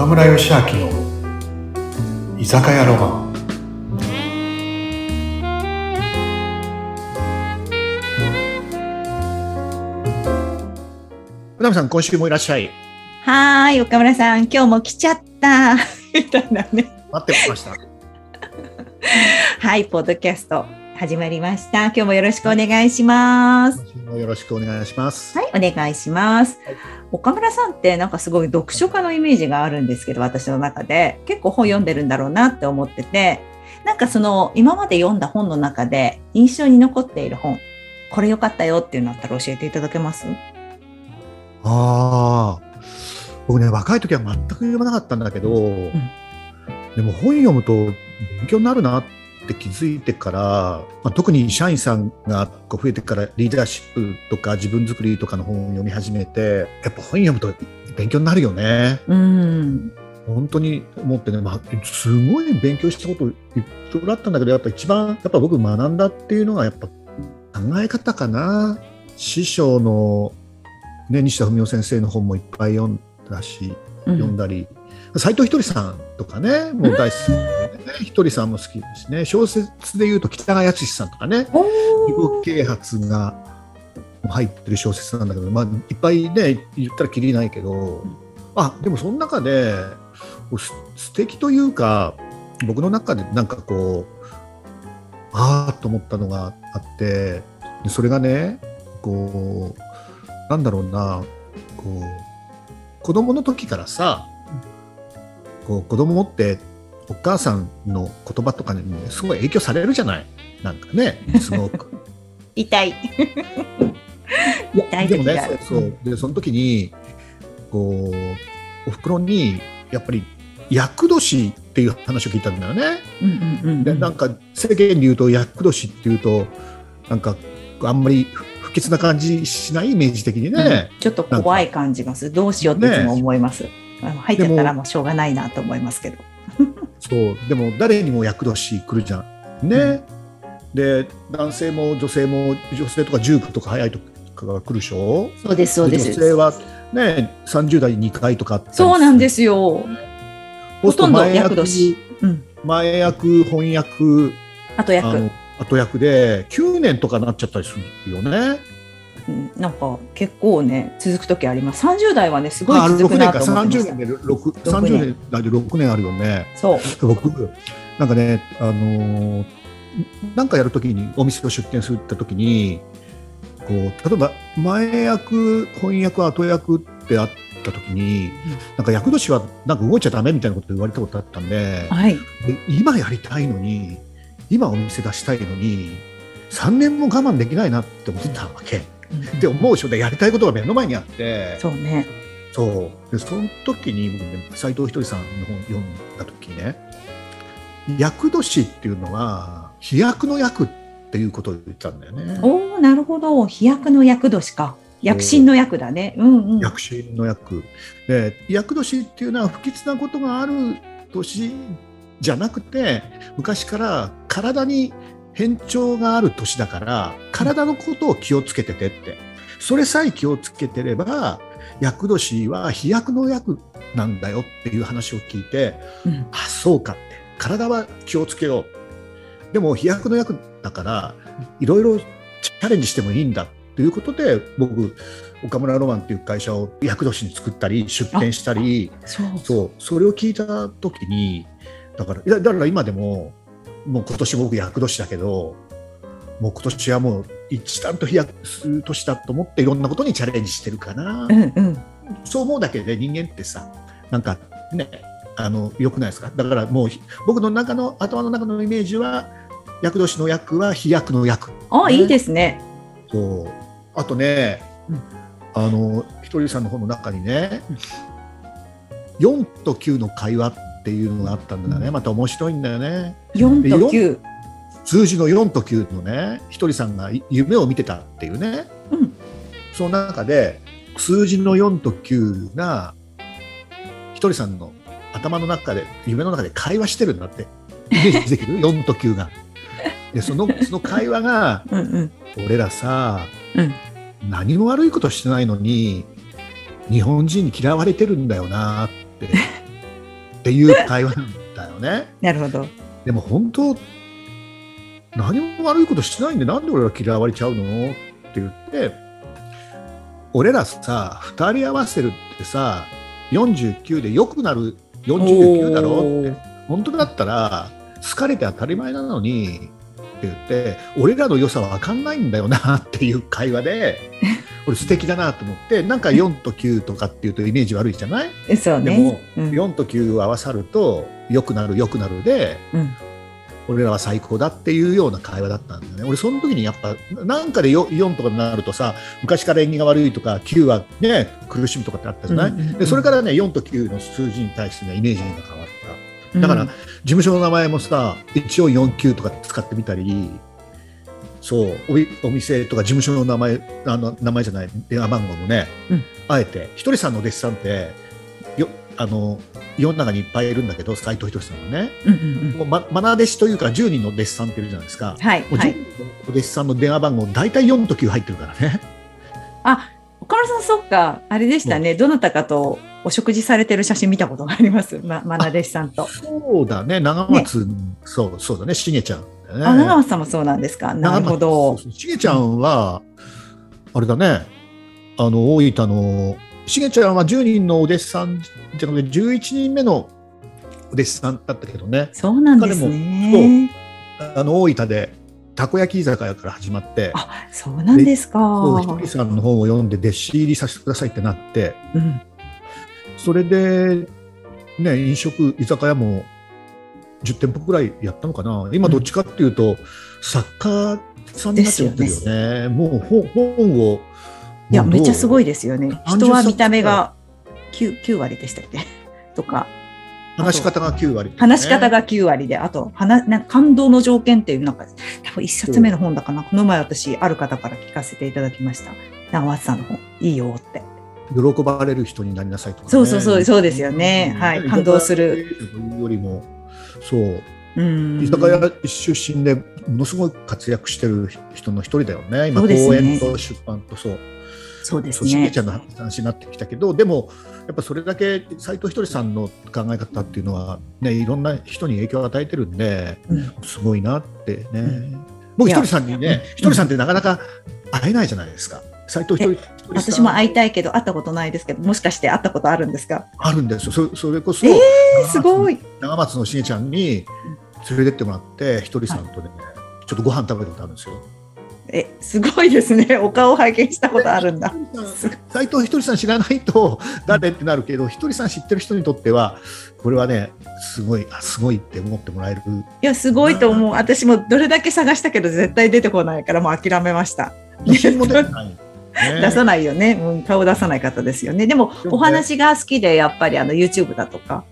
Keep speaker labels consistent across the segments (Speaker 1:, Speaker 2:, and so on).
Speaker 1: 岡村義明の居酒屋ロマン。船見さん今週もいらっしゃい。
Speaker 2: はーい、岡村さん、今日も来ちゃった。みたいなね。
Speaker 1: 待ってました。
Speaker 2: はい、ポッドキャスト始まりました。今日もよろしくお願いします。
Speaker 1: よろしくお願いします。
Speaker 2: はい、お願いします。岡村さんってなんかすごい読書家のイメージがあるんですけど、私の中で。結構本読んでるんだろうなって思ってて、なんかその今まで読んだ本の中で印象に残っている本、これ良かったよっていうのあったら教えていただけます？
Speaker 1: ああ僕ね若い時は全く読まなかったんだけど、でも本読むと勉強になるなって気づいてから、まあ、特に社員さんがこう増えてからリーダーシップとか自分作りとかの本を読み始めてやっぱ本読むと勉強になるよね。
Speaker 2: うん。
Speaker 1: 本当に思ってね、まあ、すごい勉強したこといろいろあったんだけどやっぱ一番やっぱ僕学んだっていうのはやっぱ考え方かな。師匠の、ね、西田文夫先生の本もいっぱい読んだし読んだり、斎藤ひとりさんとかね、もう大好きでね、ひとりさんも好きですね、小説でいうと北川康さんとかね、
Speaker 2: お
Speaker 1: 囲碁啓発が入ってる小説なんだけど、まあ、いっぱいね、言ったらきりないけど、あでもその中で、す素敵というか、僕の中でなんかこう、ああと思ったのがあって、それがね、こう、なんだろうな、こう、子供の時からさ、こう子供ってお母さんの言葉とかにねすごい影響されるじゃない？なんかねすごく
Speaker 2: 痛い。痛い
Speaker 1: でもね。そうでその時にこうお袋にやっぱり厄年っていう話を聞いたんだよね。
Speaker 2: うんうんうん
Speaker 1: でなんか世間で言うと厄年っていうとなんかあんまり不不吉な感じしないイメージ的にね。
Speaker 2: ちょっと怖い感じがする。どうしようっていつも思います。あの入ってたらもうしょうがないなと思いますけど。
Speaker 1: そうでも誰にも厄年来るじゃん。ね。で男性も女性も女性とか19とか早いとかが来るでしょ？
Speaker 2: そうです、そうで
Speaker 1: 女性
Speaker 2: す。
Speaker 1: はね30代2回とか
Speaker 2: そうなんですよ。ほとんど
Speaker 1: 前役
Speaker 2: 厄年うん。
Speaker 1: 前役翻訳
Speaker 2: あと役。
Speaker 1: 後役で9年とかなっちゃったりするよね。
Speaker 2: うんなんか結構ね、続く時あります。30代はね、すごい
Speaker 1: あ6
Speaker 2: 続くな
Speaker 1: 30
Speaker 2: と思ってました
Speaker 1: 年。で6
Speaker 2: 6
Speaker 1: 30
Speaker 2: 年
Speaker 1: 年代で6年あるよね。
Speaker 2: そう。
Speaker 1: 僕なんかねあのーなんかやるときにお店を出店するって時にこう例えば前役翻訳後役ってあった時に、なんか役年はなんか動いちゃダメみたいなこと言われたことあったんで
Speaker 2: はい。
Speaker 1: で今やりたいのに今お店出したいのに3年も我慢できないなって思ったわけ。で思うでしょでやりたいことが目の前にあって
Speaker 2: そうね。
Speaker 1: そうでその時に僕ね斎藤ひとりさんの本読んだ時にね厄年っていうのは飛躍の役っていうことを言ってたんだよね。
Speaker 2: おおなるほど。飛躍の役年か。躍進の役だね。うんうん。
Speaker 1: 躍進の役で厄年っていうのは不吉なことがある年じゃなくて昔から体に変調がある年だから体のことを気をつけててって。それさえ気をつけてれば厄年は飛躍の役なんだよっていう話を聞いて
Speaker 2: うん。
Speaker 1: あそうかって。体は気をつけよう。でも飛躍の役だからいろいろチャレンジしてもいいんだということで僕岡村ロマンっていう会社を厄年に作ったり出店したり
Speaker 2: そう。
Speaker 1: そう。それを聞いた時にだからだから今でももう今年僕厄年だけどもう今年はもう一段と飛躍する年だと思っていろんなことにチャレンジしてるかな。
Speaker 2: うんうん。
Speaker 1: そう思うだけで人間ってさなんかねあの良くないですか？だからもうひ僕の中の頭の中のイメージは厄年の役は飛躍の役
Speaker 2: あ、
Speaker 1: ね
Speaker 2: いいですね。
Speaker 1: そうあとね、
Speaker 2: うん
Speaker 1: あのひとりさんの本の中にね4と9の会話っていうのがあったんだよねまた面白いんだよね
Speaker 2: 4と
Speaker 1: でよ
Speaker 2: 9。
Speaker 1: 数字の4と9のねひとりさんがい夢を見てたっていうね
Speaker 2: うん。
Speaker 1: その中で数字の4と9がひとりさんの頭の中で夢の中で会話してるんだってイメージできる？4と9が。でその その会話が
Speaker 2: うんうん。
Speaker 1: 俺らさ
Speaker 2: うん。
Speaker 1: 何も悪いことしてないのに日本人に嫌われてるんだよなって っていう会話なんだよね。
Speaker 2: なるほど。
Speaker 1: でも本当何も悪いことしてないんでなんで俺ら嫌われちゃうの？って言って俺らさ2人合わせるってさ49でよくなる49だろ？って本当だったら好かれて当たり前なのに言って俺らの良さは分かんないんだよなっていう会話で 俺素敵だなと思ってなんか4と9とかっていうとイメージ悪いじゃない？
Speaker 2: そうね。
Speaker 1: でも、
Speaker 2: うん
Speaker 1: 4と9合わさると良くなる良くなるで
Speaker 2: うん
Speaker 1: 俺らは最高だっていうような会話だったんだよね。俺その時にやっぱなんかでよ4とかになるとさ昔から縁起が悪いとか9はね苦しみとかってあったじゃない、
Speaker 2: うんうんうん
Speaker 1: でそれからね4と9の数字に対してねイメージが変わ。だから、
Speaker 2: うん
Speaker 1: 事務所の名前もさ一応49とか使ってみたりそうおみお店とか事務所の名前あの名前じゃない電話番号もね、
Speaker 2: うん
Speaker 1: あえてひとりさんの弟子さんってよあの世の中にいっぱいいるんだけど斎藤ひとりさんはね
Speaker 2: うんうんうん
Speaker 1: もうまマナー弟子というか10人の弟子さんっているじゃないですか、
Speaker 2: はい
Speaker 1: もう10
Speaker 2: はい。
Speaker 1: 人のお弟子さんの電話番号大体4と9入ってるからね
Speaker 2: あ、岡村さん、そっか、あれでしたね。どなたかとお食事されてる写真見たことがあります。ま、まな弟子さんと。
Speaker 1: そうだね長松、そうそうだねしげちゃんね
Speaker 2: あ、長松さんもそうなんですか。なるほど。
Speaker 1: しげちゃんは、あれだね、あの大分の、しげちゃんは10人のお弟子さんじゃなくて、11人目のお弟子さんだったけどね、
Speaker 2: そうなんですね。
Speaker 1: あの大分でたこ焼き居酒屋から始まって、
Speaker 2: あ、そうなんですか。
Speaker 1: ひとりさんの本を読んで、弟子入りさせてくださいってなって、
Speaker 2: うん、
Speaker 1: それで、ね、飲食、居酒屋も10店舗くらいやったのかな、今、どっちかっていうと、作家さんになっちゃってるよね、もう本本を。
Speaker 2: いや、めっちゃすご
Speaker 1: い。
Speaker 2: いですよね。
Speaker 1: 30
Speaker 2: 人は見た目が 9, 9割でしたっけ？とか、
Speaker 1: 話し方が9割、
Speaker 2: 話し方が9割で、あと、話なんか感動の条件っていう、なんか、多分一冊目の本だかな。この前私、ある方から聞かせていただきました。長松さんの本、いいよって。
Speaker 1: 喜ばれる人になりなさいとか、ね、
Speaker 2: そうそうそうそうですよねはい感動する。
Speaker 1: というよりも、そう、
Speaker 2: うん。
Speaker 1: 居酒屋出身でものすごい活躍してる人の一人だよね。今、
Speaker 2: そうですね
Speaker 1: 講演と出版とそう。
Speaker 2: そうですね
Speaker 1: ち。ゃんの話になってきたけど、でも、やっぱそれだけ斎藤ひとりさんの考え方っていうのは、ね、いろんな人に影響を与えてるんで、
Speaker 2: うん
Speaker 1: すごいなってね。
Speaker 2: ん
Speaker 1: 僕、ひとりさんにね、ひとりさんってなかなか会えないじゃないですか。斎藤ひとりひとりさん
Speaker 2: 私も会いたいけど、会ったことないですけど、もしかして会ったことあるんですか？
Speaker 1: あるんですよ。そそれこそ、
Speaker 2: えーすごい。
Speaker 1: 長松のしげちゃんに連れてってもらって、ひとりさんとね、ちょっとご飯食べたことあるんですよ。
Speaker 2: え、すごいですね。お顔拝見したことあるんだ。
Speaker 1: 斎藤ひとりさん知らないと誰ってなるけど、ひとりさん知ってる人にとっては、これはね、すごい、あすごいって思ってもらえる。
Speaker 2: いや、すごいと思う。私もどれだけ探したけど、絶対出てこないから、もう諦めました。
Speaker 1: 写真も出てない。ね。
Speaker 2: 出さないよね、うん、顔出さない方ですよね。でも、お話が好きで、やっぱりあの YouTube だとか、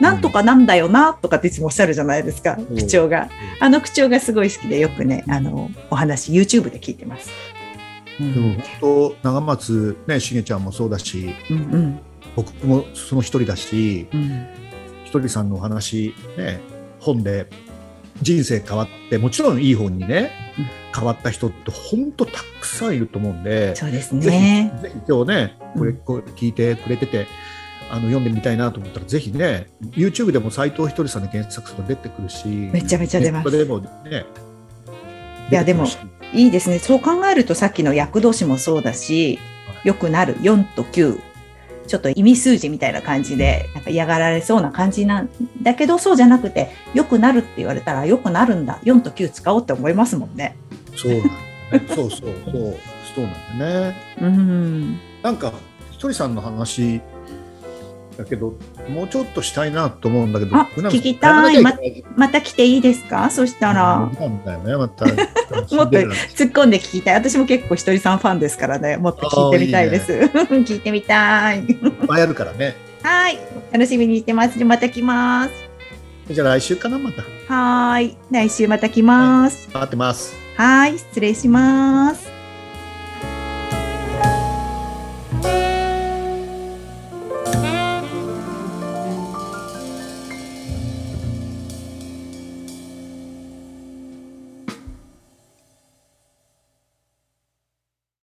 Speaker 2: なんとかなんだよなとかっていつもおっしゃるじゃないですか、
Speaker 1: うん。
Speaker 2: 口調が。あの口調がすごい好きで、よくね、あの、お話 YouTube で聞いてます。うん。
Speaker 1: でも本当、長松ね、しげちゃんもそうだし、
Speaker 2: うんうん。
Speaker 1: 僕もその一人だし、
Speaker 2: うん。
Speaker 1: ひとりさんのお話、ね、本で人生変わって、もちろんいい本にね、
Speaker 2: うん
Speaker 1: 変わった人って本当たくさんいると思うんで、
Speaker 2: そうです
Speaker 1: ぜひ
Speaker 2: ね。
Speaker 1: ぜひ今日ね、これ
Speaker 2: うん
Speaker 1: これ聞いてくれてて、あの読んでみたいなと思ったら、ぜひね、YouTube でも斎藤ひとりさんで検索すると出てくるし、
Speaker 2: めちゃめちゃ出ます
Speaker 1: でもね、
Speaker 2: いやでもいいですね。そう考えるとさっきの厄年もそうだし、良くなる4と9。ちょっと意味数字みたいな感じで、なんか嫌がられそうな感じなんだけど、そうじゃなくて、良くなるって言われたら、良くなるんだ。4と9使おうって思いますもんね。
Speaker 1: そうなんだね、そうそうそう、そうなんだね。
Speaker 2: うん。
Speaker 1: なんか、ひとりさんの話だけど、もうちょっとしたいなと思うんだけど、
Speaker 2: あ聞きたい
Speaker 1: やらなきゃけ
Speaker 2: また来ていいですか？そしたら、
Speaker 1: なんだよね、また。
Speaker 2: もっと突っ込んで聞きたい。私も結構ひとりさんファンですからね、もっと聞いてみたいです。聞いてみたい。
Speaker 1: いっぱいあるからね。
Speaker 2: はい。楽しみにしてます。また来ます。
Speaker 1: じゃあ来週かな、また。
Speaker 2: はい。来週また来ます。
Speaker 1: 待ってます。
Speaker 2: はい。失礼します。